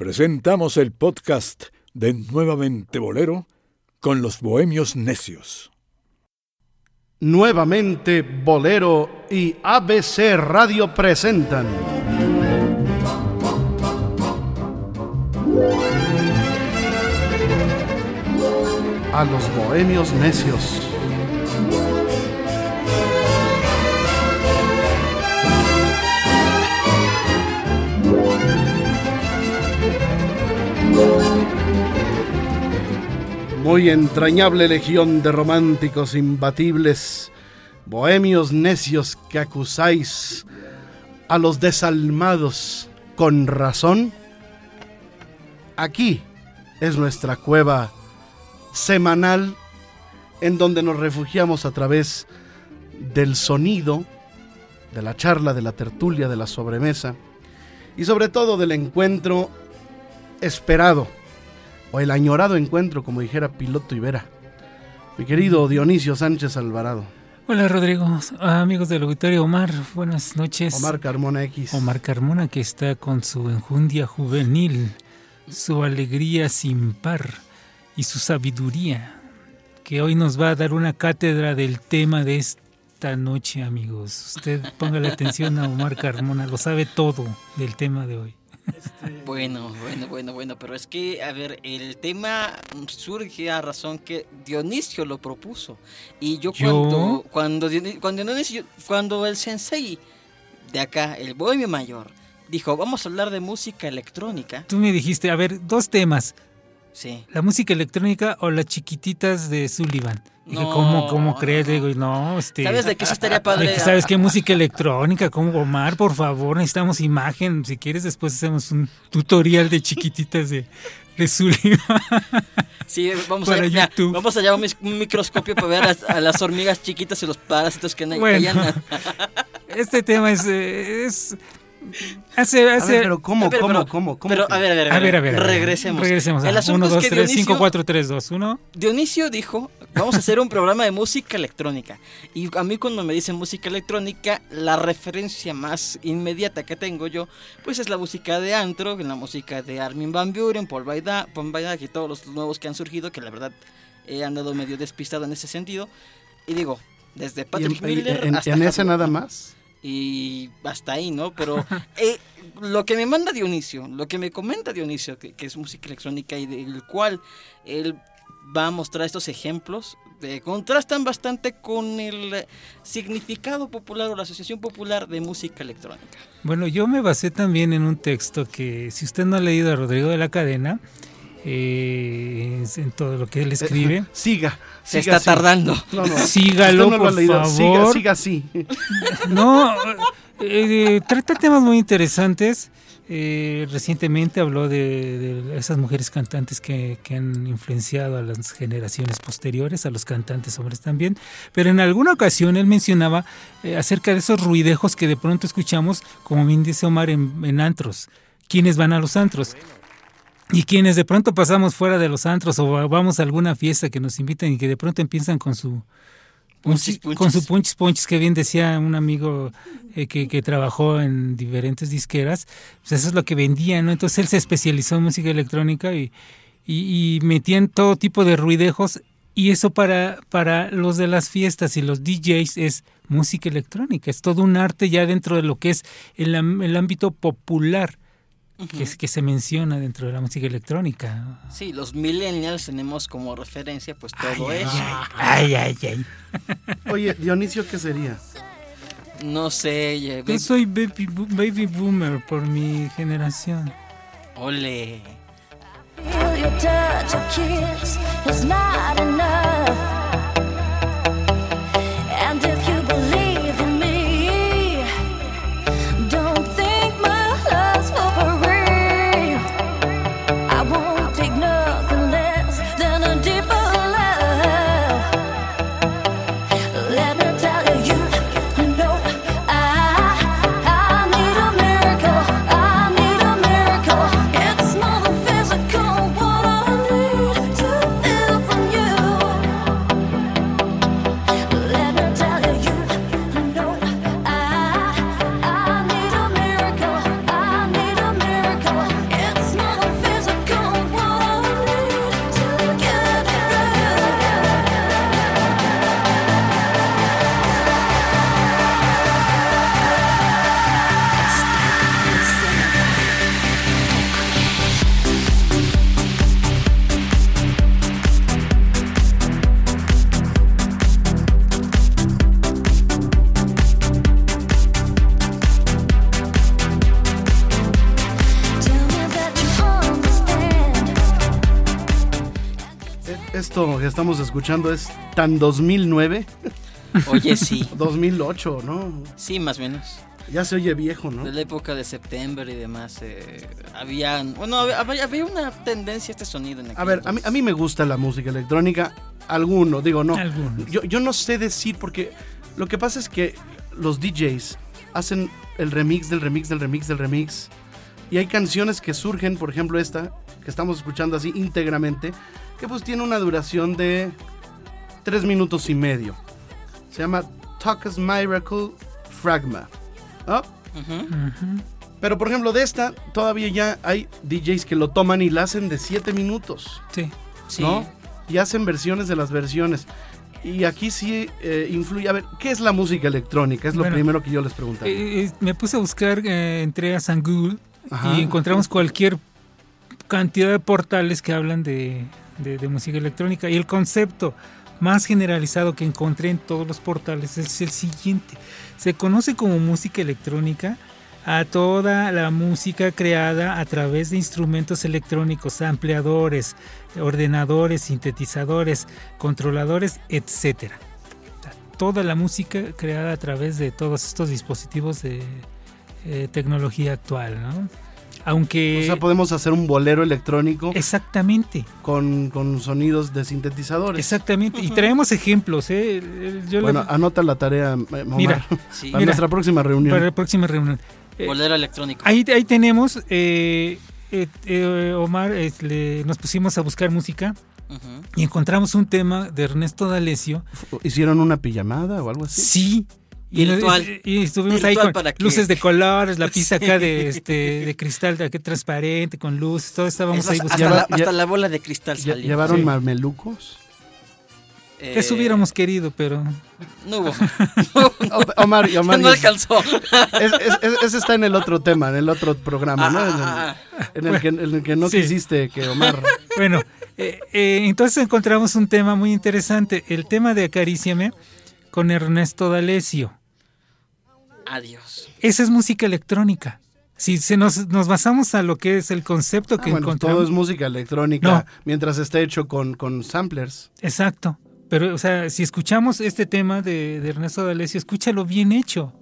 presentamos el podcast de Nuevamente Bolero con los Bohemios Necios. Nuevamente Bolero y ABC Radio presentan. A los Bohemios Necios. Muy entrañable legión de románticos imbatibles, bohemios necios que acusáis a los desalmados con razón. Aquí es nuestra cueva semanal en donde nos refugiamos a través del sonido, de la charla, de la tertulia, de la sobremesa y sobre todo del encuentro esperado o el añorado encuentro, como dijera Piloto Ibera. Mi querido Dionisio Sánchez Alvarado. Hola Rodrigo, amigos del auditorio Omar, buenas noches. Omar Carmona X. Omar Carmona que está con su enjundia juvenil, su alegría sin par y su sabiduría, que hoy nos va a dar una cátedra del tema de esta noche, amigos. Usted ponga la atención a Omar Carmona, lo sabe todo del tema de hoy. Este, bueno, bueno, bueno, bueno, pero es que, a ver, el tema surge a razón que Dionisio lo propuso. Y yo, cuando, cuando, cuando, Dionisio, cuando el sensei de acá, el bohemio mayor, dijo, vamos a hablar de música electrónica. Tú me dijiste, a ver, dos temas. Sí. La música electrónica o las chiquititas de Sullivan. Dije, ¿cómo, crees? Digo, no, este. ¿Sabes de qué sí estaría padre? ¿Sabes qué música electrónica? ¿Cómo Omar, por favor? Necesitamos imagen. Si quieres, después hacemos un tutorial de chiquititas de, de Sullivan. Sí, vamos a, YouTube. vamos a llevar un microscopio para ver a, las hormigas chiquitas y los parásitos que, bueno, Este tema es, eh, es Hace, hace... pero ¿cómo, cómo, cómo, cómo? Pero, a ver, a ver, a ver, a ver, regresemos. Regresemos. 1, 2, 3, 5, 4, 3, 2, 1. Dionisio dijo, vamos a hacer un programa de música electrónica. Y a mí cuando me dicen música electrónica, la referencia más inmediata que tengo yo, pues es la música de Antro, la música de Armin Van Buren, Paul Baidag, Paul y todos los nuevos que han surgido, que la verdad he andado medio despistado en ese sentido. Y digo, desde Patrick Miller en, hasta... ¿En ese nada más? Y hasta ahí, ¿no? Pero eh, lo que me manda Dionisio, lo que me comenta Dionisio, que, es música electrónica y del cual él va a mostrar estos ejemplos, de, contrastan bastante con el significado popular o la Asociación Popular de Música Electrónica. Bueno, yo me basé también en un texto que, si usted no ha leído a Rodrigo de la Cadena, eh, en todo lo que él escribe. siga. Se está tardando. Sígalo, por favor. Siga, así. No, eh, trata temas muy interesantes. Eh, recientemente habló de, esas mujeres cantantes que, han influenciado a las generaciones posteriores, a los cantantes hombres también, pero en alguna ocasión él mencionaba acerca de esos ruidejos que de pronto escuchamos, como bien dice Omar, en, en antros. ¿Quiénes van a los antros? Y quienes de pronto pasamos fuera de los antros o vamos a alguna fiesta que nos invitan y que de pronto empiezan con su con su punchis punchis que bien decía un amigo eh, que, que, trabajó en diferentes disqueras, pues eso es lo que vendía, ¿no? Entonces él se especializó en música electrónica y, y, y metían todo tipo de ruidejos y eso para, para los de las fiestas y los DJs es música electrónica, es todo un arte ya dentro de lo que es el, el ámbito popular que, se menciona dentro de la música electrónica. Sí, los millennials tenemos como referencia pues todo eso. Ay, ay, ay. Oye, Dionisio, ¿qué sería? No sé. Yo soy baby, baby boomer por mi generación. Ole. Estamos escuchando es tan 2009, Oye, sí. 2008, ¿no? Sí, más o menos. Ya se oye viejo, ¿no? De la época de septiembre y demás. Eh, habían. Bueno, había, había, una tendencia a este sonido. En a ver, a mí, a mí, me gusta la música electrónica. Alguno, digo, no. Algunos. Yo, yo no sé decir porque lo que pasa es que los DJs hacen el remix del remix del remix del remix. Y hay canciones que surgen, por ejemplo esta, que estamos escuchando así íntegramente, que pues tiene una duración de tres minutos y medio. Se llama Talk's Miracle Fragma. ¿Ah? Pero por ejemplo de esta, todavía ya hay DJs que lo toman y la hacen de siete minutos. Sí. ¿No? Y hacen versiones de las versiones. Y aquí sí eh, influye. A ver, ¿qué es la música electrónica? Es lo Bueno, primero que yo les preguntaría. Eh, eh, me puse a buscar, eh, entré a San Google y encontramos cualquier cantidad de portales que hablan de, música electrónica. Y el concepto más generalizado que encontré en todos los portales es el siguiente. Se conoce como música electrónica a toda la música creada a través de instrumentos electrónicos, ampliadores, ordenadores, sintetizadores, controladores, sea, Toda la música creada a través de todos estos dispositivos de eh, tecnología actual, ¿no? Aunque o sea, podemos hacer un bolero electrónico exactamente, con, con sonidos de sintetizadores. exactamente, y traemos ejemplos, ¿eh? Yo Bueno, le- anota la tarea, eh, Omar, Mira, Sí. para mira. nuestra próxima reunión. para la próxima reunión. Eh, Bolero electrónico. Ahí, ahí tenemos, eh, eh, Omar, eh, le- nos pusimos a buscar música y encontramos un tema de Ernesto D'Alessio. ¿Hicieron una pijamada o algo así? Sí. Y, Virtual. y estuvimos ahí con para luces de colores, la pista Sí. acá de este de cristal de aquí transparente, con luz, todo estábamos Es ahí hasta, buscando. la, Ya- hasta la bola de cristal salió. ¿Llevaron Sí. mamelucos? Eh, Eso hubiéramos querido, pero No hubo. Omar, y Omar, no alcanzó. es- es- es- ese está en el otro tema, en el otro programa, ¿no? En el- Ah, En el, que, en el que no Sí. quisiste que Omar... bueno, eh, eh, entonces encontramos un tema muy interesante, el tema de Acaríciame con Ernesto D'Alessio. Adiós. Esa es música electrónica. Si se nos, nos basamos a lo que es el concepto Ah, que bueno, encontramos. todo es música electrónica No. mientras esté hecho con, con samplers. Exacto. Pero, o sea, si escuchamos este tema de, de Ernesto D'Alessio, escucha lo bien hecho,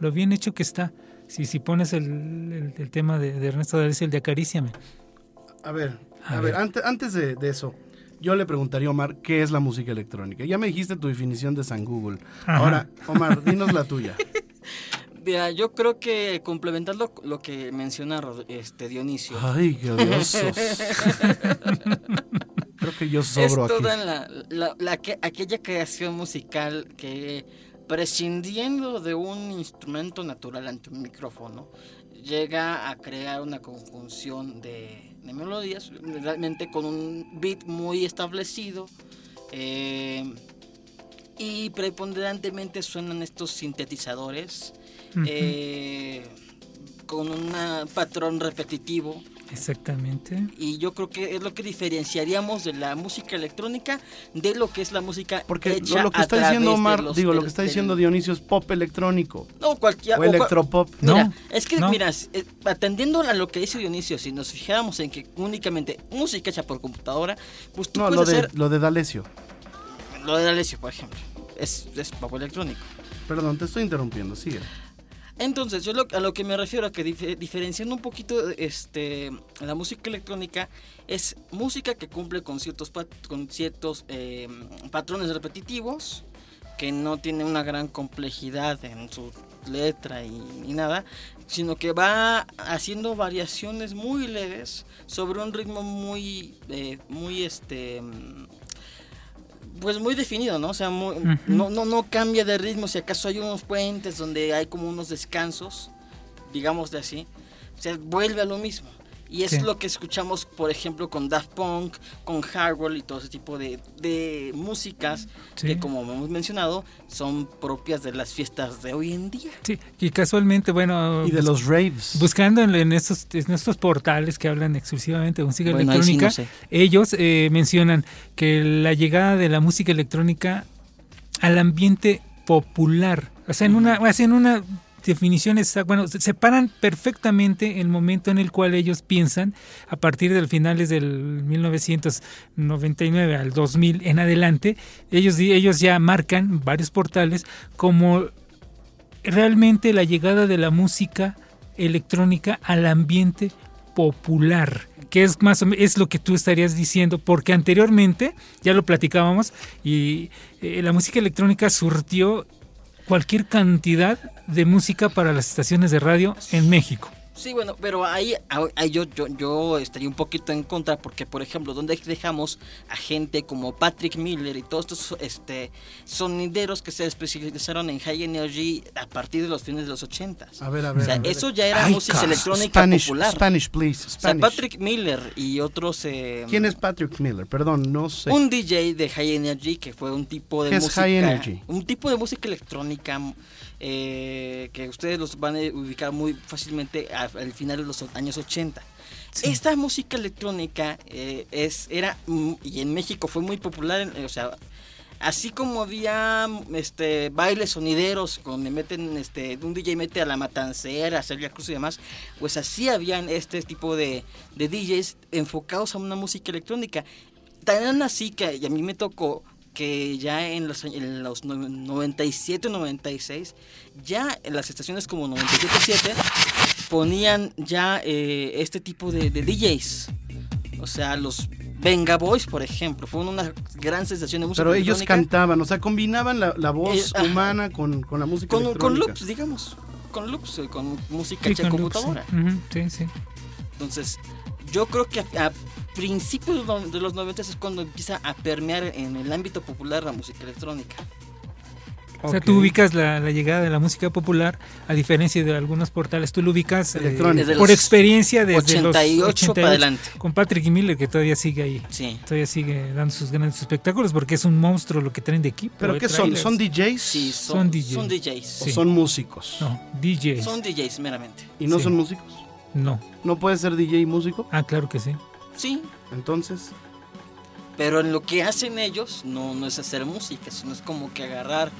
lo bien hecho que está. Si, si pones el, el- el tema de, de Ernesto D'Alessio, el de Acaríciame. A ver, a, A ver, ver. antes, antes de, de eso, yo le preguntaría a Omar, ¿qué es la música electrónica? Ya me dijiste tu definición de San Google. Ajá. Ahora, Omar, dinos la tuya. Mira, yo creo que complementando lo que menciona este Dionisio. Ay, qué odiosos. Creo que yo es sobro aquí. toda la, la- la que- aquella creación musical que prescindiendo de un instrumento natural ante un micrófono llega a crear una conjunción de, de melodías realmente con un beat muy establecido eh, y preponderantemente suenan estos sintetizadores eh, con un patrón repetitivo Exactamente. y yo creo que es lo que diferenciaríamos de la música electrónica de lo que es la música Porque hecha lo, que está diciendo Omar, los- digo, lo que está diciendo Dionisio es pop electrónico no cualquier o electropop. Mira, No, es que no. mira, eh, atendiendo a lo que dice Dionisio, si nos fijáramos en que únicamente música hecha por computadora, pues tú No, puedes lo de, hacer lo de D'Alessio. lo de Alessio, por ejemplo. Es, es pop electrónico. Perdón, te estoy interrumpiendo, sigue. Entonces, yo lo- a lo que me refiero, a que dif- diferenciando un poquito este, la música electrónica, es música que cumple con ciertos, pat- con ciertos eh, patrones repetitivos, que no tiene una gran complejidad en su letra y, y nada, sino que va haciendo variaciones muy leves sobre un ritmo muy, eh, muy este... pues muy definido, ¿no? O sea, muy- no, no, no cambia de ritmo. Si acaso hay unos puentes donde hay como unos descansos, digamos de así, o sea, vuelve a lo mismo. Y es Sí. lo que escuchamos, por ejemplo, con Daft Punk, con Hardwell y todo ese tipo de, de músicas Sí. que, como hemos mencionado, son propias de las fiestas de hoy en día. Sí, y casualmente, bueno, Y de los raves. buscando en, en estos, en estos portales que hablan exclusivamente de música Bueno, ahí sí electrónica, no sé. ellos eh, mencionan que la llegada de la música electrónica al ambiente popular, o sea, en una, hacen una definición exacta, bueno, se- separan perfectamente el momento en el cual ellos piensan a partir del finales del 1999 al 2000 en adelante, ellos, ellos ya marcan varios portales como realmente la llegada de la música electrónica al ambiente popular que es más o me- es lo que tú estarías diciendo porque anteriormente ya lo platicábamos y eh, la música electrónica surtió cualquier cantidad de música para las estaciones de radio en México Sí, bueno, pero ahí, ahí yo, yo, yo estaría un poquito en contra porque, por ejemplo, donde dejamos a gente como Patrick Miller y todos estos este, sonideros que se especializaron en High Energy a partir de los fines de los 80 A ver, a O ver. sea, a ver. eso ya era Ay, música ca- electrónica Spanish, popular. Spanish, please. O sea, Spanish. Patrick Miller y otros... eh, ¿Quién es Patrick Miller? Perdón, no sé. Un DJ de High Energy que fue un tipo de ¿Qué es música... High Energy? Un tipo de música electrónica eh, que ustedes los van a ubicar muy fácilmente al final de los años 80. Sí. Esta música electrónica eh, es era mm, y en México fue muy popular, en- o sea, así como había mm, este bailes sonideros donde meten este un DJ mete a la matancera, a Celia Cruz y demás, pues así habían este tipo de, de DJs enfocados a una música electrónica. Tan así que y a mí me tocó que ya en los, en los no- 97, 96, ya en las estaciones como 97.7 ponían ya eh, este tipo de, de DJs. O sea, los Venga Boys, por ejemplo, fue una gran sensación de música Pero ellos cantaban, o sea, combinaban la, la voz Eh, humana con, con la música con, con loops, digamos. Con loops, eh, con música Sí, hecha en con loops, sí. computadora. Ujú, sí, sí. Entonces, yo creo que a, a principios de los- de los 90 es cuando empieza a permear en el ámbito popular la música electrónica. O sea, tú ubicas la, la llegada de la música popular, a diferencia de algunos portales, tú lo ubicas eh, por experiencia desde 88 los 88 para adelante. con Patrick Miller que todavía sigue ahí. Sí. Todavía sigue dando sus grandes espectáculos porque es un monstruo lo que traen de equipo. ¿Pero de qué son? trailers. ¿Son DJs? Sí, Son son, DJs. son DJs. ¿O Sí. son músicos? No, DJs. Son DJs meramente. ¿Y no Sí. son músicos? No. ¿No puede ser DJ y músico? Ah, claro que sí. Sí, Entonces, pero en lo que hacen ellos no, no es hacer música, sino es como que agarrar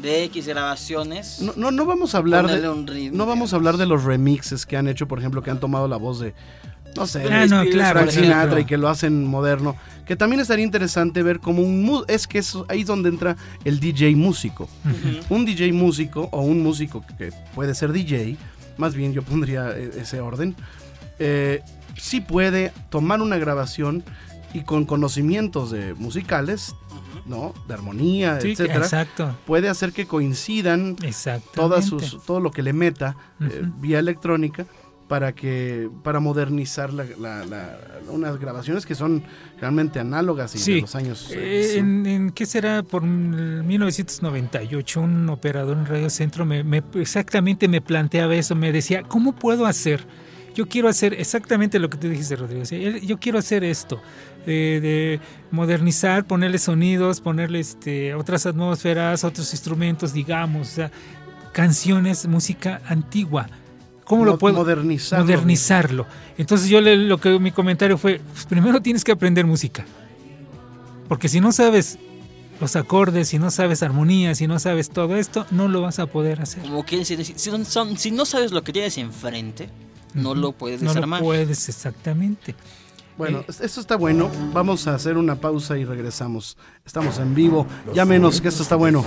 de X grabaciones. no, no, no vamos a hablar de... un ritmo. No vamos a hablar de los remixes que han hecho, por ejemplo, que han tomado la voz de, no sé, Ah, no, claro, Frank. Sinatra y que lo hacen moderno. Que también estaría interesante ver como un... Es que eso, ahí es donde entra el DJ músico. Un DJ músico o un músico que puede ser DJ, más bien yo pondría eh, ese orden, eh, sí puede tomar una grabación y con conocimientos de musicales, ¿no? De armonía, Sí, etcétera, exacto. puede hacer que coincidan todas sus, todo lo que le meta eh, vía electrónica para que para modernizar la- la- la- unas grabaciones que son realmente análogas y de los años Eh, eh, en, en- ¿Qué será? Por 1998, un operador en Radio Centro me, me- exactamente me planteaba eso, me decía, ¿cómo puedo hacer? Yo quiero hacer exactamente lo que tú dijiste, Rodrigo. Yo quiero hacer esto, eh, de modernizar, ponerle sonidos, ponerle este, otras atmósferas, otros instrumentos, digamos, o sea, canciones, música antigua. ¿Cómo mo- lo puedo modernizarlo. modernizarlo. Entonces yo le- lo que mi comentario fue, pues primero tienes que aprender música. Porque si no sabes los acordes, si no sabes armonía, si no sabes todo esto, no lo vas a poder hacer. Como que si, si no sabes lo que tienes enfrente, no lo puedes No lo puedes exactamente. Bueno, Eh, esto está bueno. Vamos a hacer una pausa y regresamos. Estamos en vivo. Ya menos que esto está bueno.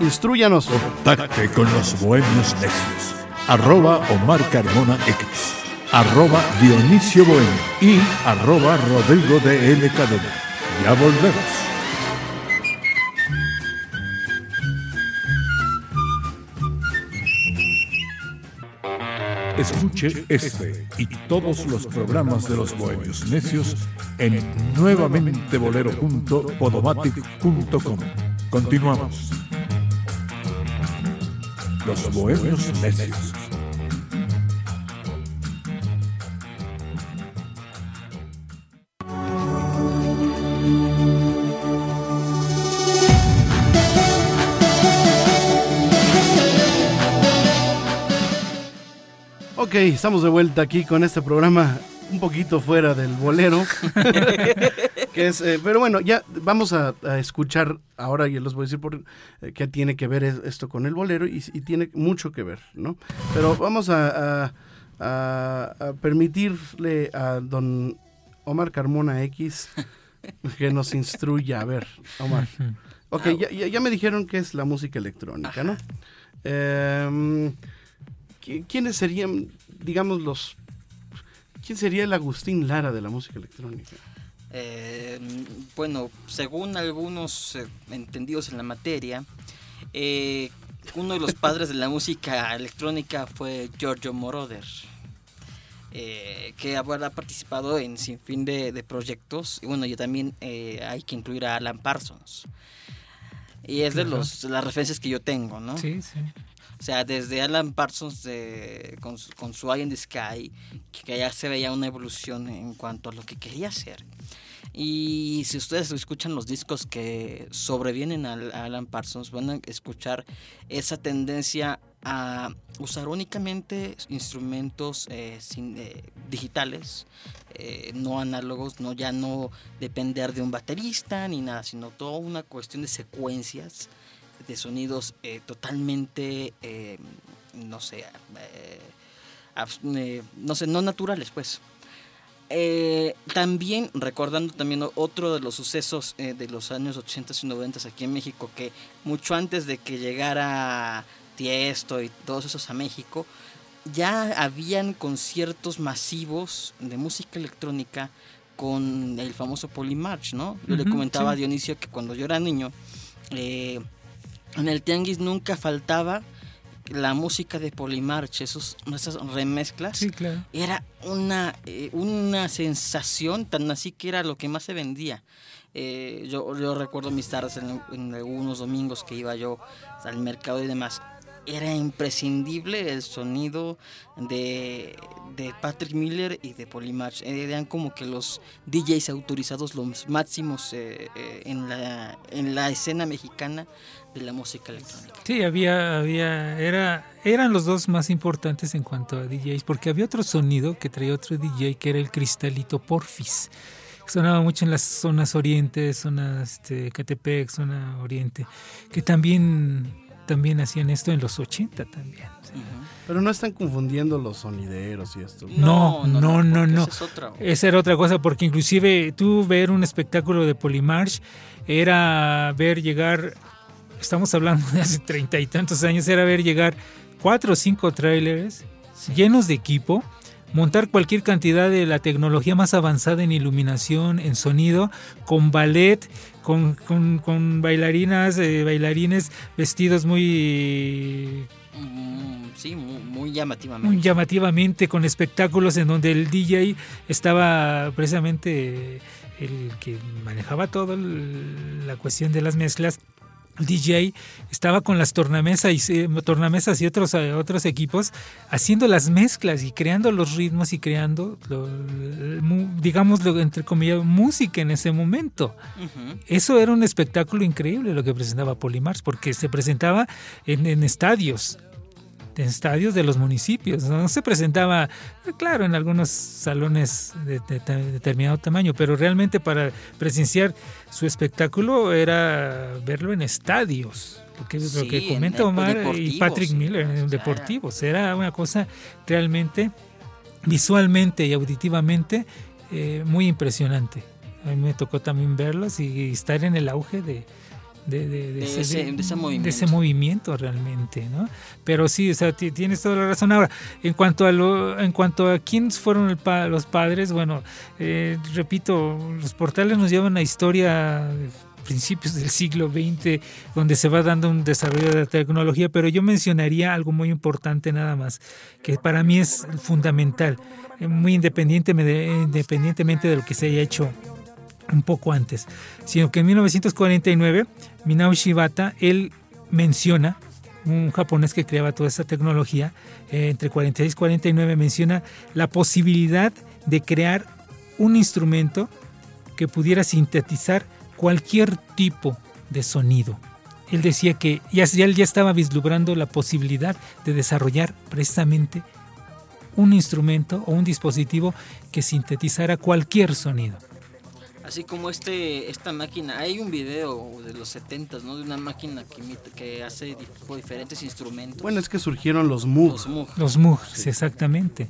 Instruyanos. Contacte con los bohemios necios. Arroba Omar Carmona X. Arroba Dionisio Bohemio. Y arroba Rodrigo de L. Cadena. Ya volvemos. Escuche este y todos los programas de los Bohemios Necios en nuevamentebolero.podomatic.com. Continuamos. Los Bohemios Necios. Ok, estamos de vuelta aquí con este programa un poquito fuera del bolero. que es, eh, pero bueno, ya vamos a, a escuchar ahora, y les voy a decir por eh, qué tiene que ver es- esto con el bolero y, y tiene mucho que ver, ¿no? Pero vamos a, a- a- a permitirle a don Omar Carmona X que nos instruya. A ver, Omar. Ok, ya, ya- ya me dijeron que es la música electrónica, ¿no? Em, ¿qui- ¿Quiénes serían, digamos, los... ¿Quién sería el Agustín Lara de la música electrónica? Eh, bueno, según algunos eh, entendidos en la materia, eh, uno de los padres de la música electrónica fue Giorgio Moroder, eh, que habrá participado en sinfín de, de proyectos. Y bueno, yo también eh, hay que incluir a Alan Parsons. Y es de los, de las referencias que yo tengo, ¿no? Sí, sí. O sea, desde Alan Parsons de- con, con su Eye in the Sky, que ya se veía una evolución en cuanto a lo que quería hacer. Y si ustedes escuchan los discos que sobrevienen al- a Alan Parsons, van a escuchar esa tendencia a usar únicamente instrumentos eh, sin- eh, digitales, eh, no análogos, no ya no depender de un baterista ni nada, sino toda una cuestión de secuencias de sonidos eh, totalmente, eh, no sé, eh, no sé, no naturales, pues. También recordando también otro de los sucesos de los años 80 y 90 aquí en México, que mucho antes de que llegara Tiesto y todos esos a México, ya habían conciertos masivos de música electrónica con el famoso Polymarch, ¿no? Yo le comentaba a. Dionisio que cuando yo era niño, eh, en el tianguis nunca faltaba la música de Polymarch, esos, esas remezclas. Sí, claro. Era una, eh, una sensación tan así que era lo que más se vendía. Eh, yo, yo recuerdo mis tardes en, en algunos domingos que iba yo al mercado y demás. Era imprescindible el sonido de, de Patrick Miller y de Polymarch. Eran como que los DJs autorizados, los máximos eh, eh, en, la, en la escena mexicana de la música electrónica. Sí, había, había, era, eran los dos más importantes en cuanto a DJs, porque había otro sonido que traía otro DJ que era el cristalito Porfis. Sonaba mucho en las zonas orientes, zona este, Catepec, zona oriente, que también, también hacían esto en los 80 también. sí. Pero no están confundiendo los sonideros y esto. No, no, no, porque no. esa es otra. Esa era otra cosa, porque inclusive tú ver un espectáculo de Polymarch era ver llegar, estamos hablando de hace treinta y tantos años, era ver llegar cuatro o cinco trailers llenos de equipo, montar cualquier cantidad de la tecnología más avanzada en iluminación, en sonido, con ballet, con, con- con bailarinas, eh, bailarines vestidos muy Mm, sí, muy, muy llamativamente. muy llamativamente con espectáculos en donde el DJ estaba precisamente el que manejaba toda la cuestión de las mezclas. DJ estaba con las tornamesas y, tornamesas y otros, eh, otros equipos haciendo las mezclas y creando los ritmos y creando, lo- digamos, lo- entre comillas, música en ese momento. Eso era un espectáculo increíble lo que presentaba Polimars, porque se presentaba en, en estadios, en estadios de los municipios. No se presentaba, claro, en algunos salones de, de- de determinado tamaño, pero realmente para presenciar su espectáculo era verlo en estadios. Lo que, lo Sí, que en- comenta en Omar y Patrick. Miller en deportivos. Era una cosa realmente visualmente y auditivamente eh, muy impresionante. A mí me tocó también verlos y estar en el auge de, de, de- de De ese- ese movimiento. de ese movimiento realmente, ¿no? Pero sí, o sea, ti- tienes toda la razón. Ahora, en cuanto a lo, en cuanto a quiénes fueron el pa- los padres, bueno, eh, repito, los portales nos llevan a historia de principios del siglo XX, donde se va dando un desarrollo de la tecnología, pero yo mencionaría algo muy importante nada más, que para mí es fundamental, eh, muy independientemente de, independientemente de lo que se haya hecho un poco antes, sino que en 1949 Minao Shibata, él menciona, un japonés que creaba toda esta tecnología, eh, entre 46 y 49 menciona la posibilidad de crear un instrumento que pudiera sintetizar cualquier tipo de sonido. Él decía que ya, ya- ya estaba vislumbrando la posibilidad de desarrollar precisamente un instrumento o un dispositivo que sintetizara cualquier sonido. Así como este esta máquina, hay un video de los 70 ¿no? De una máquina que, que hace diferentes instrumentos. Bueno, es que surgieron los Moog. Los Moog, los Moog exactamente.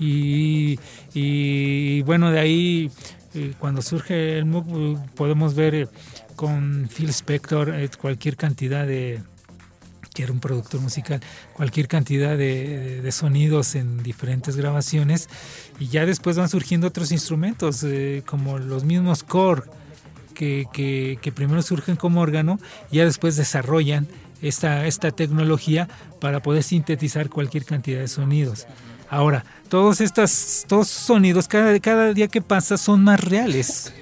Y, y, bueno, de ahí, eh, cuando surge el Moog, eh, podemos ver eh, con Phil Spector cualquier cantidad de, que era un productor musical, cualquier cantidad de, sonidos en diferentes grabaciones y ya después van surgiendo otros instrumentos eh, como los mismos core que, que, primero surgen como órgano y ya después desarrollan esta, esta tecnología para poder sintetizar cualquier cantidad de sonidos. Ahora, todos estos todos sonidos, cada, cada día que pasa, son más reales.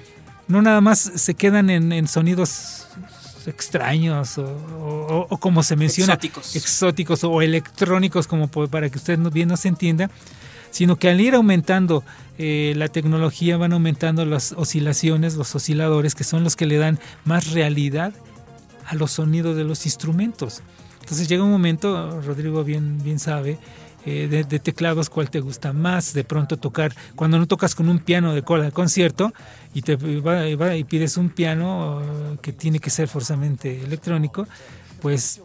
No nada más se quedan en, en sonidos extraños o, como se menciona, exóticos. o electrónicos, como para que usted bien nos entienda, sino que al ir aumentando eh, la tecnología van aumentando las oscilaciones, los osciladores, que son los que le dan más realidad a los sonidos de los instrumentos. Entonces llega un momento, Rodrigo bien, bien sabe, eh, de, teclados, cuál te gusta más, de pronto tocar, cuando no tocas con un piano de cola de concierto y te va, y pides un piano uh, que tiene que ser forzosamente electrónico, pues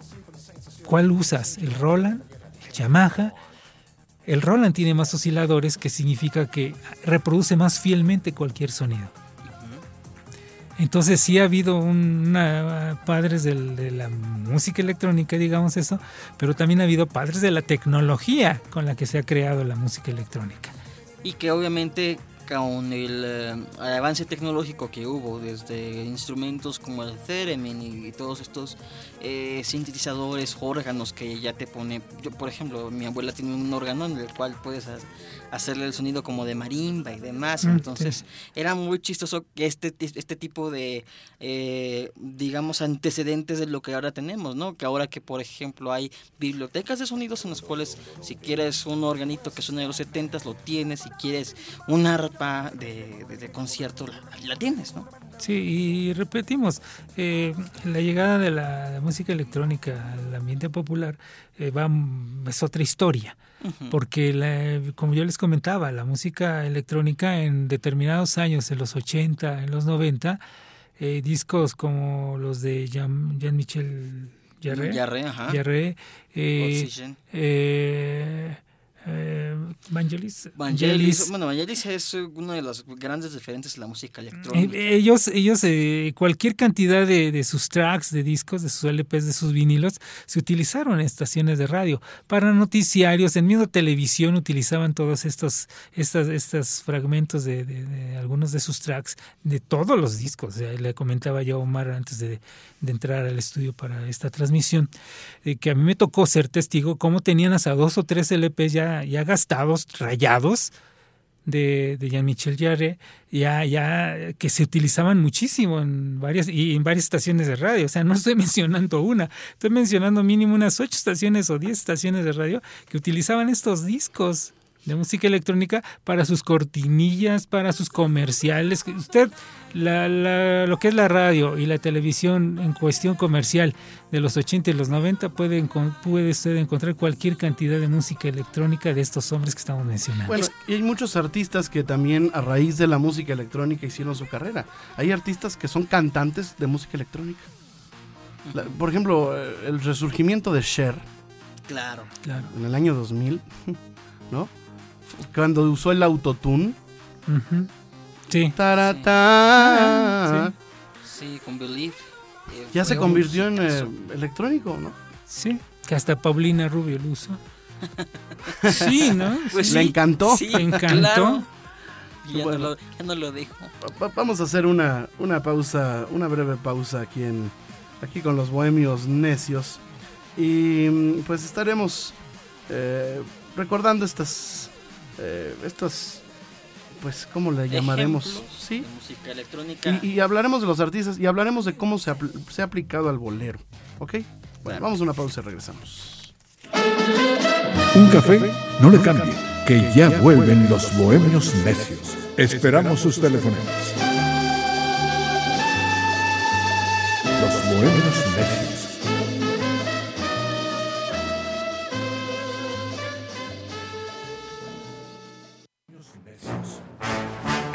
¿cuál usas? ¿El Roland? ¿El Yamaha? El Roland tiene más osciladores que significa que reproduce más fielmente cualquier sonido. Entonces sí ha habido una, padres de la música electrónica, digamos eso, pero también ha habido padres de la tecnología con la que se ha creado la música electrónica. Y que obviamente con el, eh, avance tecnológico que hubo desde instrumentos como el theremin y, todos estos eh, sintetizadores, órganos que ya te pone, yo por ejemplo, mi abuela tiene un órgano en el cual puedes hacerle el sonido como de marimba y demás. Mm, Entonces era muy chistoso que este, este tipo de, eh, digamos, antecedentes de lo que ahora tenemos, ¿no? Que ahora que, por ejemplo, hay bibliotecas de sonidos en las cuales si quieres un organito que suene de los 70 lo tienes, si quieres un arpa de, de, concierto la, tienes, ¿no? Sí, y repetimos, eh, la llegada de la, música electrónica al ambiente popular eh, va, es otra historia porque como yo les comentaba, la música electrónica en determinados años, en los 80, en los 90, eh, discos como los de Jean, Michel Jarre, Jarre, eh, eh, eh, Vangelis. Vangelis. Bueno, Vangelis es uno de los grandes referentes de la música electrónica. Eh, ellos, ellos eh, cualquier cantidad de, sus tracks, de discos, de sus LPs, de sus vinilos, se utilizaron en estaciones de radio. Para noticiarios, en mismo televisión utilizaban todos estos, estos, estos fragmentos de, algunos de sus tracks, de todos los discos. le comentaba yo a Omar antes de, entrar al estudio para esta transmisión, que a mí me tocó ser testigo cómo tenían hasta dos o tres LPs ya ya, gastados, rayados, de, de Jean-Michel Jarre, ya, ya que se utilizaban muchísimo en varias, y en varias estaciones de radio. O sea, no estoy mencionando una, estoy mencionando mínimo unas ocho estaciones o diez estaciones de radio que utilizaban estos discos de música electrónica para sus cortinillas, para sus comerciales. Usted, la, lo que es la radio y la televisión en cuestión comercial de los 80 y los 90, puede, puede usted encontrar cualquier cantidad de música electrónica de estos hombres que estamos mencionando. Bueno, y hay muchos artistas que también a raíz de la música electrónica hicieron su carrera. Hay artistas que son cantantes de música electrónica. por ejemplo, el resurgimiento de Cher. Claro. claro. En el año 2000, ¿no? Cuando usó el autotune. Sí. Tarata. Sí. con Believe. Eh, ya se convirtió en eh, electrónico, ¿no? Sí, que hasta Paulina Rubio lo usó. sí, ¿no? Pues Le encantó. Le encantó. Ya, no lo, ya, no lo, dijo. vamos a hacer una, una pausa, una breve pausa aquí en aquí con los bohemios necios. Y mm, pues estaremos eh, recordando estas eh, estos, pues, ¿cómo le llamaremos? Sí. música electrónica. Y, hablaremos de los artistas y hablaremos de cómo se, se ha aplicado al bolero. ¿Ok? Bueno, vamos a una pausa y regresamos. Un café, no le cambie, que ya vuelven los bohemios necios. Esperamos sus teléfonos. Los bohemios necios.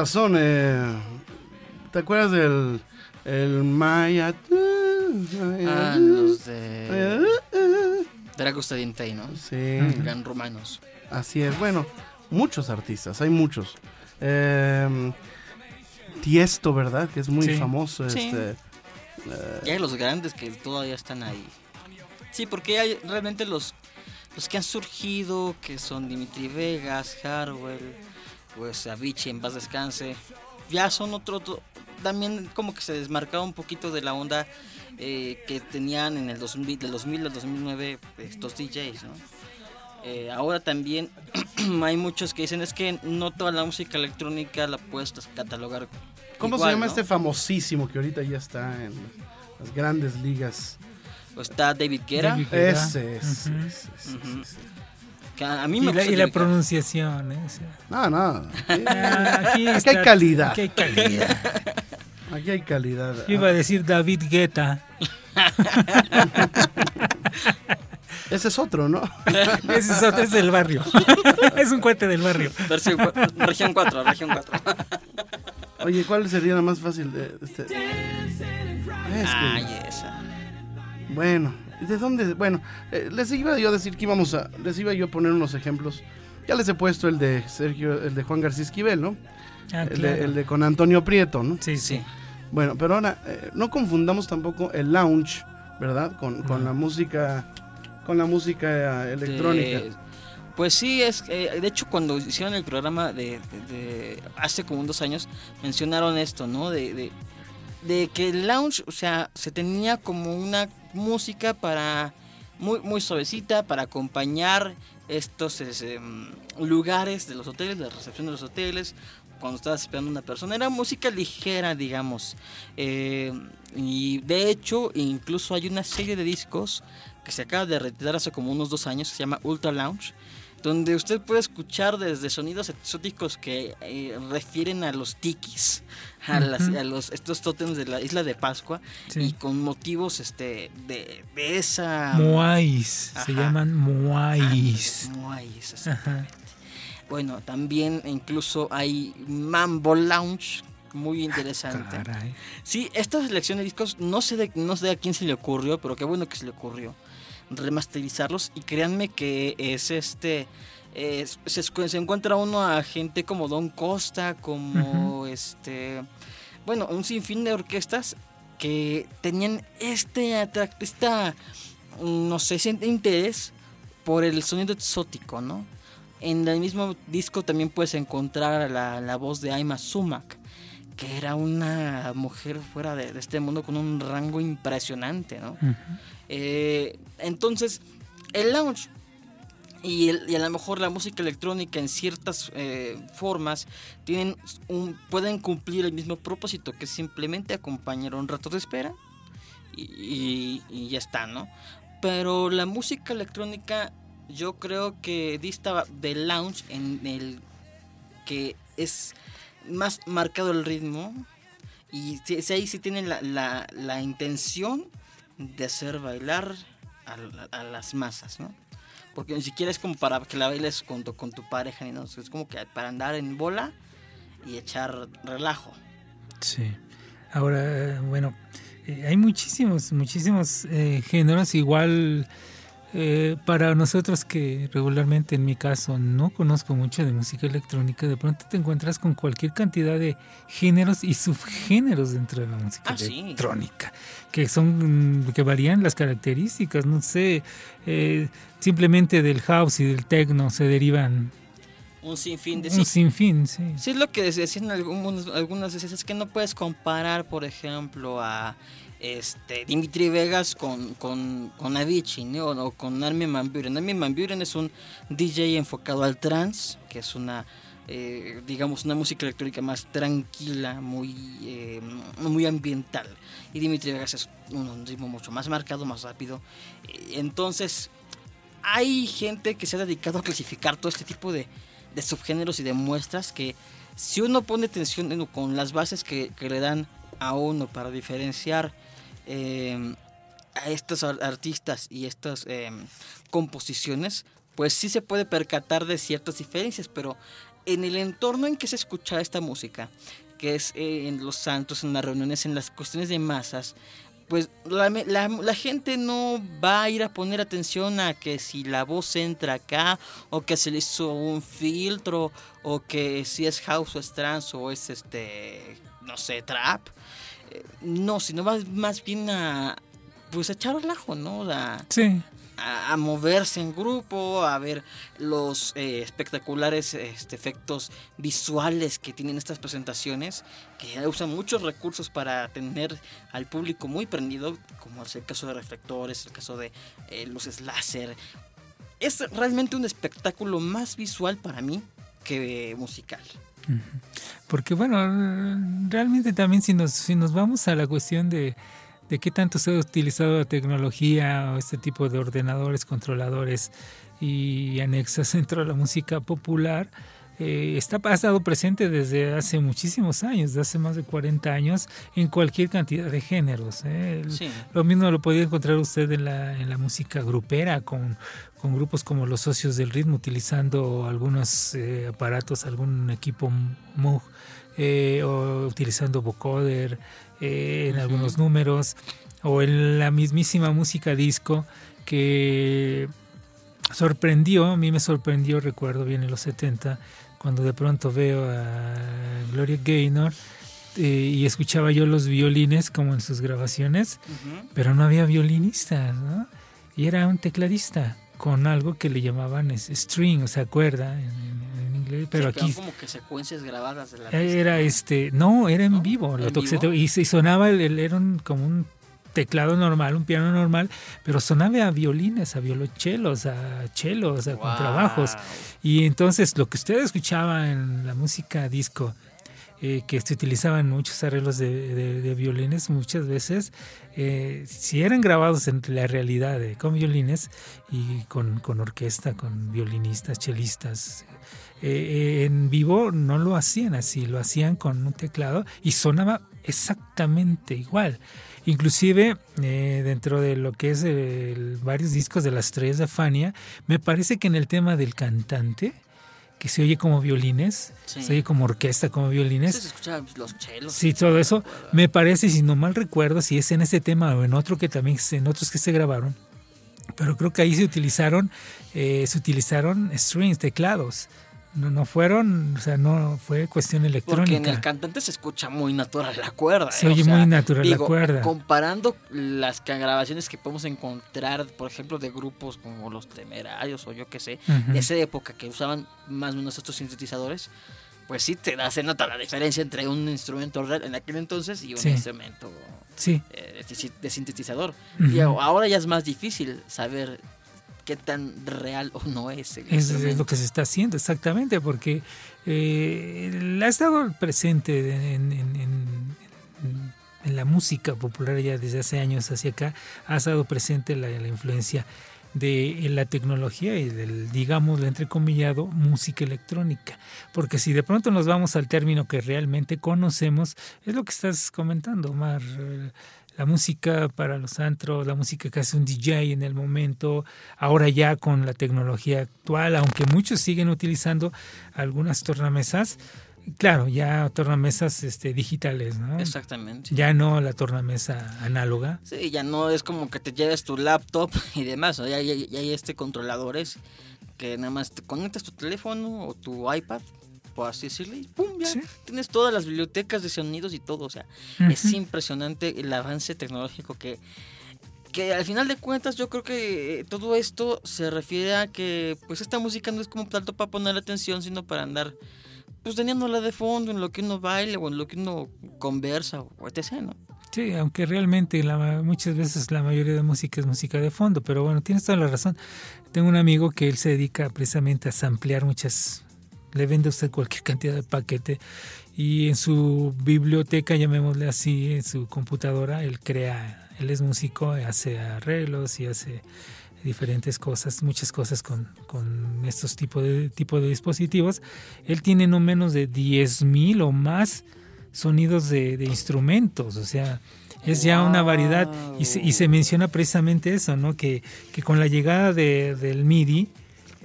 Razón, eh, ¿te acuerdas del el Maya? Ah, los de Dragos de ¿no? Sí, Gran romanos. así es. Bueno, muchos artistas, hay muchos. Eh, Tiesto, ¿verdad? Que es muy Sí. famoso. Sí. Este, Y hay los grandes que todavía están ahí. Sí, porque hay realmente los, los que han surgido, que son Dimitri Vegas, Harwell, pues Avicii en paz descanse, ya son otro, otro- también como que se desmarcaba un poquito de la onda eh, que tenían en el 2000, del 2000 al 2009 estos DJs, ¿no? Eh, ahora también hay muchos que dicen es que no toda la música electrónica la puedes catalogar. ¿Cómo igual, se llama ¿no? este famosísimo que ahorita ya está en las grandes ligas? Pues está David Guerra. David Guerra. Ese, ese, Ujú. ese, ese, Ujú. ese. Que a a mí Y me la, y la David Guerra. pronunciación. ¿eh? O sea, No, no. Aquí, ah, aquí, Aquí está- hay calidad. Aquí hay calidad. aquí hay calidad. Yo iba a decir David Guetta. Ese es otro, ¿no? Ese es, otro, es del barrio. es un cuate del barrio. Versión región 4, región 4. Oye, ¿cuál sería la más fácil de este? Es que- Ay, esa. Bueno, ¿de dónde? Bueno, eh, les iba yo a decir que íbamos a, les iba yo a poner unos ejemplos. Ya les he puesto el de Sergio, el de Juan García Esquivel, ¿no? Ah, el, claro. de, el de con Antonio Prieto, ¿no? Sí, sí. Bueno, pero ahora eh, no confundamos tampoco el lounge, ¿verdad? Con, con la música, con la música eh, electrónica. De- pues sí, es eh, de hecho cuando hicieron el programa de, de- de- hace como dos años mencionaron esto, ¿no? De, de, de que el lounge, o sea, se tenía como una música para muy muy suavecita para acompañar estos este, lugares de los hoteles, la recepción de los hoteles, cuando estabas esperando a una persona. Era música ligera, digamos. Eh, y de hecho, incluso hay una serie de discos que se acaba de retirar hace como unos dos años, se llama Ultra Lounge, donde usted puede escuchar desde sonidos exóticos que eh, refieren a los tikis, a, las- a los, estos tótems de la isla de Pascua, Sí. y con motivos este, de, de esa... Moais. Se llaman Moais. Moais, Ajá. exactamente. Bueno, también incluso hay Mambo Lounge, muy interesante. Caray. Sí, esta selección de discos, no sé, de, no sé a quién se le ocurrió, pero qué bueno que se le ocurrió remasterizarlos. Y créanme que es este. es- se, se encuentra uno a gente como Don Costa, como este. Bueno, un sinfín de orquestas que tenían este atrac- esta. No sé, ese interés por el sonido exótico, ¿no? En el mismo disco también puedes encontrar la, la voz de Aima Sumac que era una mujer fuera de, de este mundo con un rango impresionante, ¿no? Eh, entonces, el lounge y, el- a lo mejor la música electrónica en ciertas eh, formas tienen un, pueden cumplir el mismo propósito, que simplemente acompañar un rato de espera y, ya está, ¿no? Pero la música electrónica yo creo que dista del lounge en el que es más marcado el ritmo y si, ahí sí tienen la, la- la intención de hacer bailar a, a las masas, ¿no? Porque ni siquiera es como para que la bailes con tu, con tu pareja, ni nada, es como que para andar en bola y echar relajo. Sí. Ahora, bueno, eh, hay muchísimos, muchísimos eh, géneros. Igual eh, para nosotros que regularmente, en mi caso, no conozco mucho de música electrónica, de pronto te encuentras con cualquier cantidad de géneros y subgéneros dentro de la música Ah, sí. electrónica, que son, mm, que varían las características. No sé, eh, simplemente del house y del techno se derivan un sinfín de Un sinfín, sí. Sí, es lo que decían algunas, algunas veces, es que no puedes comparar, por ejemplo, a este Dimitri Vegas con, con, con Avicii, o con Armin Van Buren. Armin Van Buren es un DJ enfocado al trance, que es una, eh, digamos, una música electrónica más tranquila, muy, eh, muy ambiental. Y Dimitri Vegas es un ritmo mucho más marcado, más rápido. Entonces, hay gente que se ha dedicado a clasificar todo este tipo de, de subgéneros y de muestras que si uno pone atención con las bases que le dan a uno para diferenciar eh, a estos artistas y estas eh, composiciones, pues sí se puede percatar de ciertas diferencias, pero en el entorno en que se escucha esta música, que es eh, en los santos, en las reuniones, en las cuestiones de masas, pues la, gente no va a ir a poner atención a que si la voz entra acá o que se le hizo un filtro o que si es house o es trance o es este no sé trap no sino va más bien a pues a echar relajo no a, sí a, a, moverse en grupo, a ver los eh, espectaculares este, efectos visuales que tienen estas presentaciones, que usan muchos recursos para tener al público muy prendido, como es el caso de reflectores, el caso de eh, luces láser. Es realmente un espectáculo más visual para mí que musical. Porque bueno, realmente también si nos, si nos vamos a la cuestión de, de qué tanto se ha utilizado la tecnología o este tipo de ordenadores, controladores y anexas dentro de la música popular, eh, está, ha estado presente desde hace muchísimos años, desde hace más de 40 años, en cualquier cantidad de géneros. ¿eh? Sí. Lo mismo lo podía encontrar usted en la, en la música grupera, con, con grupos como los socios del ritmo, utilizando algunos eh, aparatos, algún equipo Moog, eh, o utilizando vocoder en uh -huh. algunos números, o en la mismísima música disco que sorprendió, a mí me sorprendió, recuerdo bien en los 70, cuando de pronto veo a Gloria Gaynor eh, y escuchaba yo los violines como en sus grabaciones, uh -huh. pero no había violinistas, ¿no? Y era un tecladista con algo que le llamaban string, o sea, cuerda en, en inglés, pero sí, aquí como que secuencias grabadas de la era este, no, era en ¿No? vivo, ¿En lo vivo? y, sonaba el, el, era un, como un teclado normal, un piano normal, pero sonaba a violines, a violonchelos, a chelos, a Wow. contrabajos. Y entonces lo que usted escuchaba en la música disco, eh, que se utilizaban muchos arreglos de, de, de violines muchas veces, eh, si eran grabados en la realidad eh, con violines y con, con, orquesta, con violinistas, chelistas, eh, en vivo no lo hacían así, lo hacían con un teclado y sonaba exactamente igual. Inclusive eh, dentro de lo que es el, varios discos de las estrellas de Fania, me parece que en el tema del cantante, que se oye como violines, Sí. se oye como orquesta, como violines. Se escuchaban los chelos. Sí, todo eso. Me parece, si no mal recuerdo, si es en ese tema o en otro que también, en otros que se grabaron, pero creo que ahí se utilizaron, eh, se utilizaron strings, teclados. No, no fueron, o sea, no fue cuestión electrónica. Porque en el cantante se escucha muy natural la cuerda. Se ¿eh? oye O sea, muy natural la digo, cuerda. Comparando las grabaciones que podemos encontrar, por ejemplo, de grupos como los Temerarios o yo qué sé, Ujú. de esa época que usaban más o menos estos sintetizadores, pues sí te da, se nota la diferencia entre un instrumento real en aquel entonces y un Sí. instrumento Sí. eh, de, sintetizador. Ujú. Y ahora ya es más difícil saber qué tan real o no es. el Es, lo que se está haciendo, exactamente, porque eh, ha estado presente en, en- en- en- en la música popular ya desde hace años hacia acá, ha estado presente la, la influencia de la tecnología y del, digamos, entrecomillado, música electrónica. Porque si de pronto nos vamos al término que realmente conocemos, es lo que estás comentando, Omar. La música para los antros, la música que hace un DJ en el momento, ahora ya con la tecnología actual, aunque muchos siguen utilizando algunas tornamesas, claro, ya tornamesas este, digitales, ¿no? Exactamente. Ya no la tornamesa análoga. Sí, ya no es como que te lleves tu laptop y demás, ya, ya- ya hay este controladores que nada más te conectas tu teléfono o tu iPad, por así decirle, y pum, ya Sí. tienes todas las bibliotecas de sonidos y todo, o sea, es Ujú. impresionante el avance tecnológico que que al final de cuentas yo creo que todo esto se refiere a que pues esta música no es como tanto para poner atención, sino para andar pues teniéndola de fondo en lo que uno baile o en lo que uno conversa o etc. ¿no? Sí, aunque realmente la, muchas veces la mayoría de música es música de fondo, pero bueno, tienes toda la razón. Tengo un amigo que él se dedica precisamente a samplear muchas, le vende a usted cualquier cantidad de paquete y en su biblioteca, llamémosle así, en su computadora, él crea, él es músico, hace arreglos y hace diferentes cosas, muchas cosas con, con estos tipos de, tipo de dispositivos. Él tiene no menos de 10.000 o más sonidos de, instrumentos, o sea, es ya una variedad y se, y se, menciona precisamente eso, ¿no? Que, que con la llegada de, del MIDI,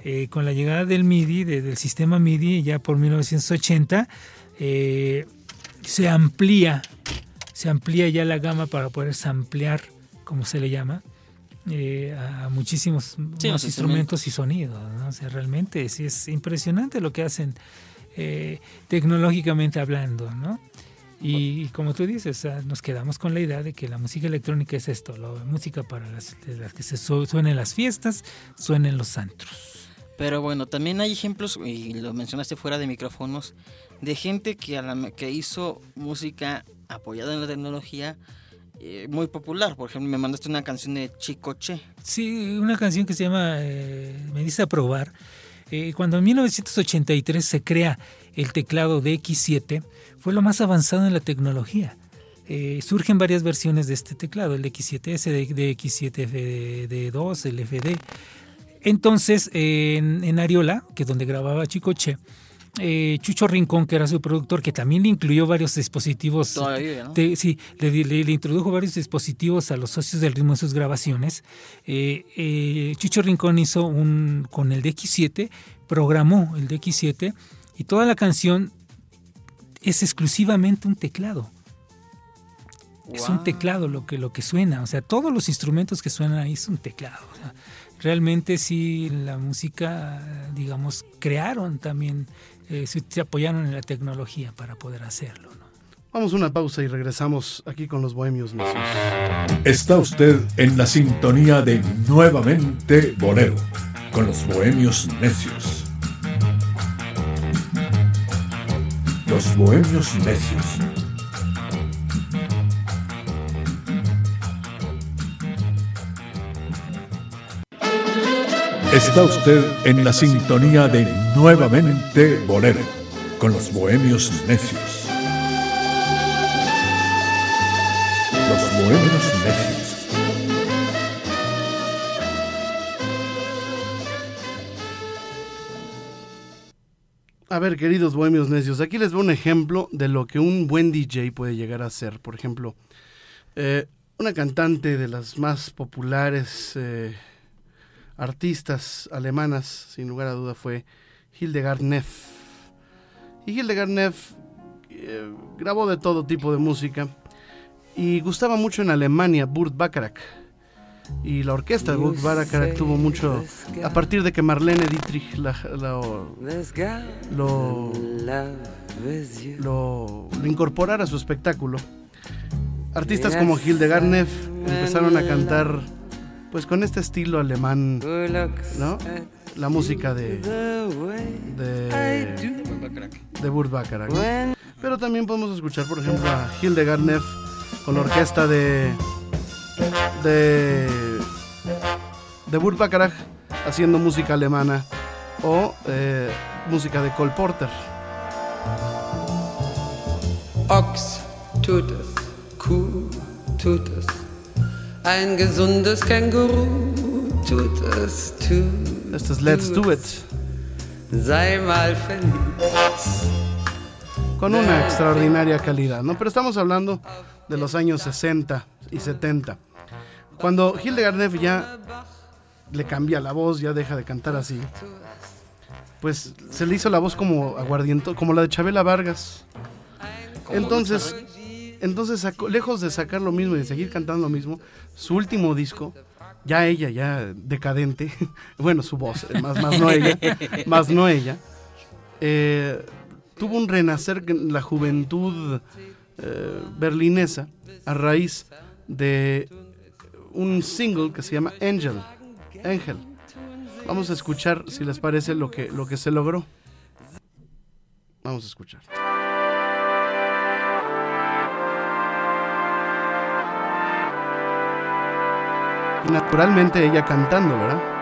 eh, con la llegada del MIDI, del sistema MIDI, ya por 1980, eh, se amplía, se amplía ya la gama para poder samplear, como se le llama, eh, a muchísimos instrumentos y sonidos. ¿no? O sea, realmente sí es impresionante lo que hacen tecnológicamente hablando, ¿no? Y, como tú dices, nos quedamos con la idea de que la música electrónica es esto, la música para las, las que se suenen las fiestas, suenen los antros. Pero bueno, también hay ejemplos, y lo mencionaste fuera de micrófonos, de gente que, a la, que hizo música apoyada en la tecnología eh, muy popular. Por ejemplo, me mandaste una canción de Chicoche. Sí, una canción que se llama eh, Me dice a probar. Eh, cuando en 1983 se crea el teclado de X7, fue lo más avanzado en la tecnología. surgen varias versiones de este teclado, el X7S, de, X7D2, el FD. Entonces, en, en Ariola, que es donde grababa Chicoche, eh, Chucho Rincón, que era su productor, que también le incluyó varios dispositivos. Todavía, sí, le, introdujo varios dispositivos a los socios del ritmo en sus grabaciones. Eh, eh, Chucho Rincón hizo un, con el DX7, programó el DX7 y toda la canción es exclusivamente un teclado. Es un teclado lo que, lo que suena, o sea, todos los instrumentos que suenan ahí son teclados. Realmente sí, la música, digamos, crearon también eh, se, apoyaron en la tecnología para poder hacerlo. Vamos a una pausa y regresamos aquí con los Bohemios Necios. Está usted en la sintonía de Nuevamente Bolero, con los Bohemios Necios. Los Bohemios Necios Está usted en la sintonía de Nuevamente Bolero, con los bohemios necios. Los bohemios necios. A ver, queridos bohemios necios, aquí les doy un ejemplo de lo que un buen DJ puede llegar a ser. Por ejemplo, eh, una cantante de las más populares eh, artistas alemanas, sin lugar a duda, fue Hildegard Neff. Y Hildegard Neff eh, grabó de todo tipo de música y gustaba mucho en Alemania Burt Bacharach. Y la orquesta de Burt Bacharach tuvo mucho, a partir de que Marlene Dietrich lo, lo, incorporara a su espectáculo. Artistas como Hildegard Neff empezaron a cantar pues con este estilo alemán, ¿no? La música de de, de Burt Bacharach. Pero también podemos escuchar, por ejemplo, a Hildegard Neff con la orquesta de de de Burt Bacharach haciendo música alemana o eh, música de Cole Porter. Ox tut es, Kuh tut es. Ein gesundes Känguru tut es, tut Esto es Let's Do It. Sei mal feliz. Con una extraordinaria calidad, ¿no? Pero estamos hablando de los años 60 y 70. Cuando Hildegard Neff ya le cambia la voz, ya deja de cantar así, pues se le hizo la voz como aguardiento, como la de Chabela Vargas. Entonces, entonces lejos de sacar lo mismo y de seguir cantando lo mismo, su último disco, ya ella, ya decadente, bueno, su voz, más, más no ella, más no ella, eh, tuvo un renacer en la juventud eh, berlinesa a raíz de un single que se llama Angel. Ángel. Vamos a escuchar, si les parece, lo que, lo que se logró. Vamos a escuchar. Naturalmente ella cantando, ¿verdad?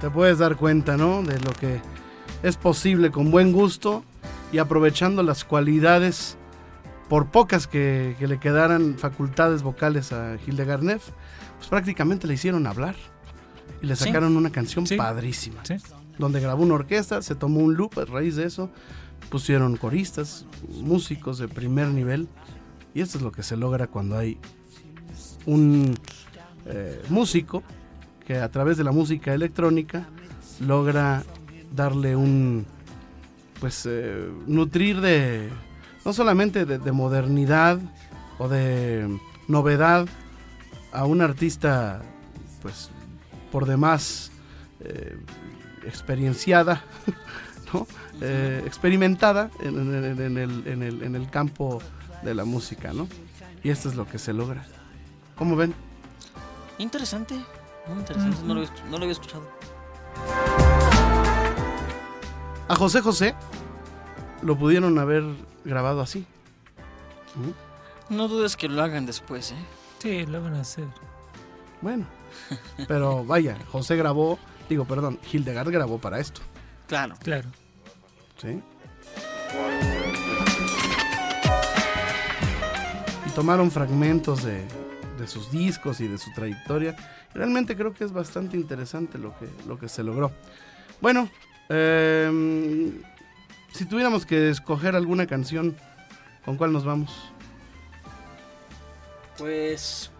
Te puedes dar cuenta, ¿no? De lo que es posible con buen gusto y aprovechando las cualidades, por pocas que, que le quedaran facultades vocales a Hildegard Neff, pues prácticamente le hicieron hablar. Y le Sí. sacaron una canción Sí. padrísima. Sí. Donde grabó una orquesta, se tomó un loop a raíz de eso, pusieron coristas, músicos de primer nivel. Y esto es lo que se logra cuando hay un eh, músico que a través de la música electrónica logra darle un pues eh, nutrir de no solamente de, de modernidad o de novedad a un artista pues por demás eh, experienciada ¿no? Eh, experimentada en, en- en- en el, en el- en el campo de la música ¿no? y esto es lo que se logra ¿cómo ven? Interesante, muy interesante, no, lo, no lo había escuchado. A José José lo pudieron haber grabado así. ¿Mm? No dudes que lo hagan después, ¿eh? Sí, lo van a hacer. Bueno, pero vaya, José grabó, digo, perdón, Hildegard grabó para esto. Claro. Claro. ¿sí? Y tomaron fragmentos de, de sus discos y de su trayectoria. Realmente creo que es bastante interesante lo que, lo que se logró. Bueno, em, si tuviéramos que escoger alguna canción, ¿con cuál nos vamos? Pues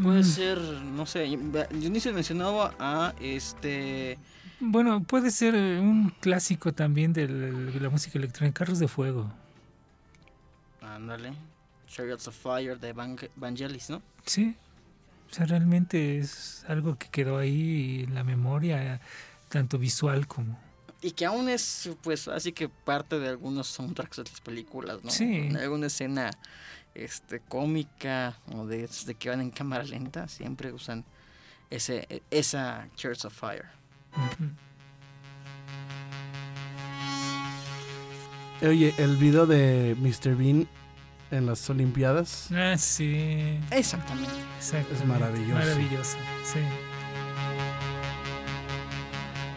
puede Mm, ser, no sé, Dionisio mencionaba a este Bueno, puede ser eh, un clásico también de la música electrónica, Carros de Fuego. ándale, Chariots of Fire de Evang- Vangelis, ¿no? Sí. O sea, realmente es algo que quedó ahí en la memoria, tanto visual como... Y que aún es, pues, así que parte de algunos soundtracks de las películas, ¿no? Sí. En alguna escena este, cómica o de, de que van en cámara lenta, siempre usan ese, esa Chariots of Fire. Oye, el video de Mr. Bean en las Olimpiadas. Ah, sí. Exactamente. Exactamente. maravilloso. Maravilloso, sí.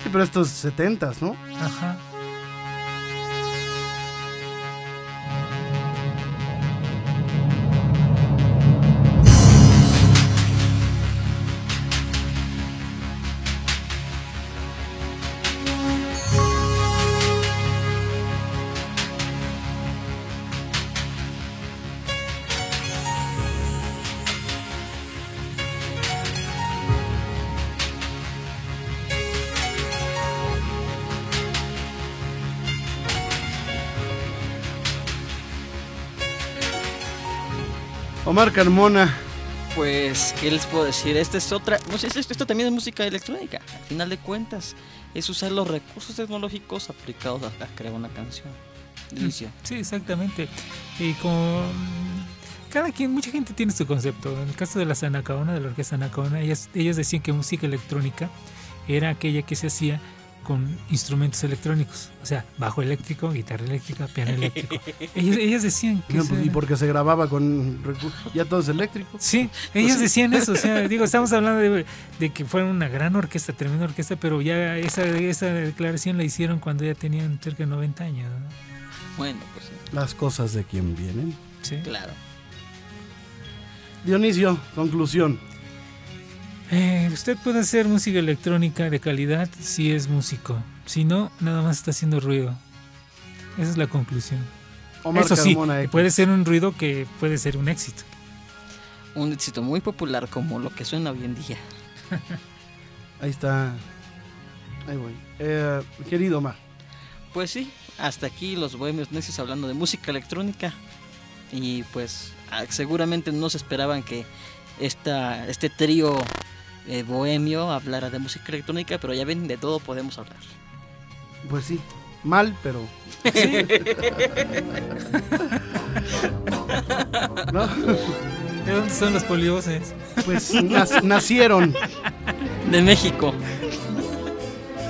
Sí, pero estos 70s, ¿no? Ajá. Omar Carmona, Pues, ¿qué les puedo decir? Esta es otra. Pues, esto, esto también es música electrónica. Al final de cuentas, es usar los recursos tecnológicos aplicados a, a crear una canción. de inicio. Sí, exactamente. Y con cada quien, mucha gente tiene su concepto. En el caso de la Sanacaona, de la orquesta Sanacaona, ellas, ellos decían que música electrónica era aquella que se hacía con instrumentos electrónicos, o sea, bajo eléctrico, guitarra eléctrica, piano eléctrico. Ellos, ellos decían que No, pues, y porque se grababa con ya todo es eléctrico. Sí, ellos decían eso, o sea, digo, estamos hablando de, de que fueron una gran orquesta, tremenda orquesta, pero ya esa, esa declaración la hicieron cuando ya tenían cerca de 90 años. ¿no? Bueno, pues sí, Las cosas de quien vienen. Sí. claro. Dionisio, conclusión. Eh, usted puede hacer música electrónica de calidad si es músico, si no, nada más está haciendo ruido. Esa es la conclusión. Omar Eso sí, X. puede ser un ruido que puede ser un éxito. Un éxito muy popular como lo que suena hoy en día. Ahí está. Ahí voy. Eh, querido Omar. Pues sí, hasta aquí los bohemios necios hablando de música electrónica. Y pues ah, seguramente no se esperaban que esta, este trío eh, bohemio hablara de música electrónica, pero ya ven, de todo podemos hablar. Pues sí. Mal, pero. ¿No? ¿De dónde son los polivoces? Pues nac- nacieron. De México.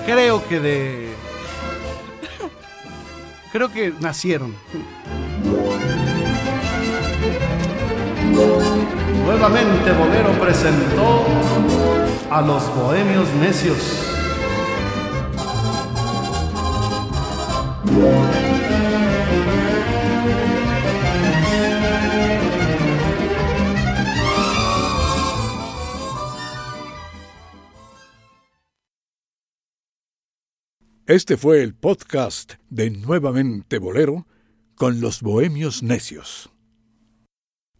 Creo que de. Creo que nacieron. Nuevamente Bolero presentó a los Bohemios Necios. Este fue el podcast de Nuevamente Bolero con los Bohemios Necios.